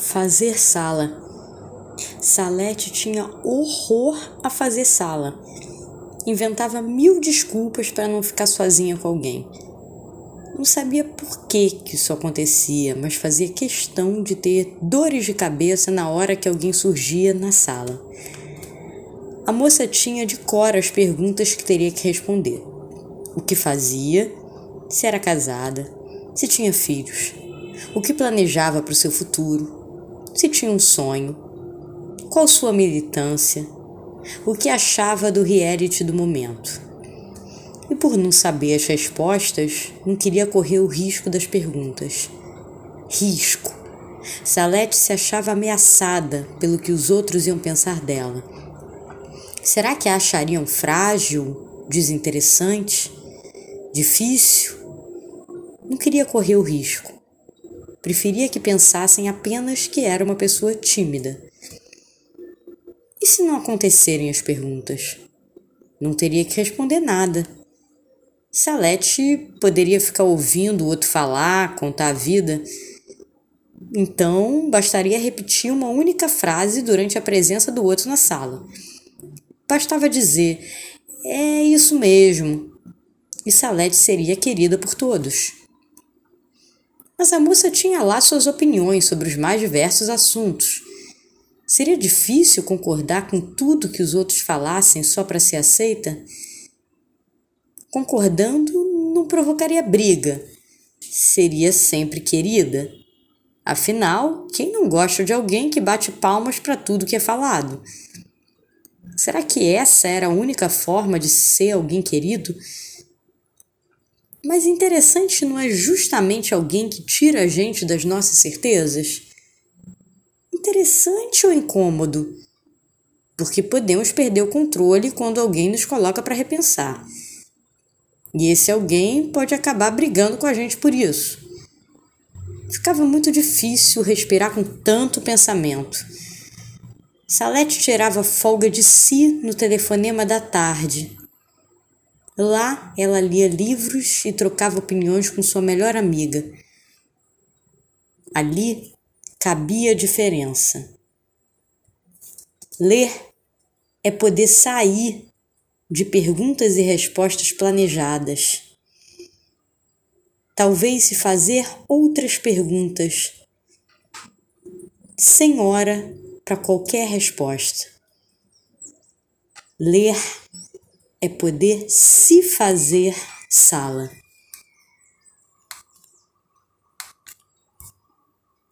Fazer sala. Salete tinha horror a fazer sala. Inventava mil desculpas para não ficar sozinha com alguém. Não sabia por que, que isso acontecia, mas fazia questão de ter dores de cabeça na hora que alguém surgia na sala. A moça tinha de cor as perguntas que teria que responder: o que fazia, se era casada, se tinha filhos, o que planejava para o seu futuro, se tinha um sonho, qual sua militância, o que achava do reality do momento. E por não saber as respostas, não queria correr o risco das perguntas. Risco. Salete se achava ameaçada pelo que os outros iam pensar dela. Será que a achariam frágil, desinteressante, difícil? Não queria correr o risco. Preferia que pensassem apenas que era uma pessoa tímida. E se não acontecerem as perguntas? Não teria que responder nada. Salete poderia ficar ouvindo o outro falar, contar a vida. Então, bastaria repetir uma única frase durante a presença do outro na sala. Bastava dizer: é isso mesmo. E Salete seria querida por todos. Mas a moça tinha lá suas opiniões sobre os mais diversos assuntos. Seria difícil concordar com tudo que os outros falassem só para ser aceita? Concordando não provocaria briga. Seria sempre querida. Afinal, quem não gosta de alguém que bate palmas para tudo que é falado? Será que essa era a única forma de ser alguém querido? Mas interessante não é justamente alguém que tira a gente das nossas certezas? Interessante ou incômodo? Porque podemos perder o controle quando alguém nos coloca para repensar. E esse alguém pode acabar brigando com a gente por isso. Ficava muito difícil respirar com tanto pensamento. Salete tirava folga de si no telefonema da tarde Lá ela lia livros e trocava opiniões com sua melhor amiga. Ali cabia a diferença. Ler é poder sair de perguntas e respostas planejadas. Talvez se fazer outras perguntas, sem hora para qualquer resposta. Ler é poder se fazer sala.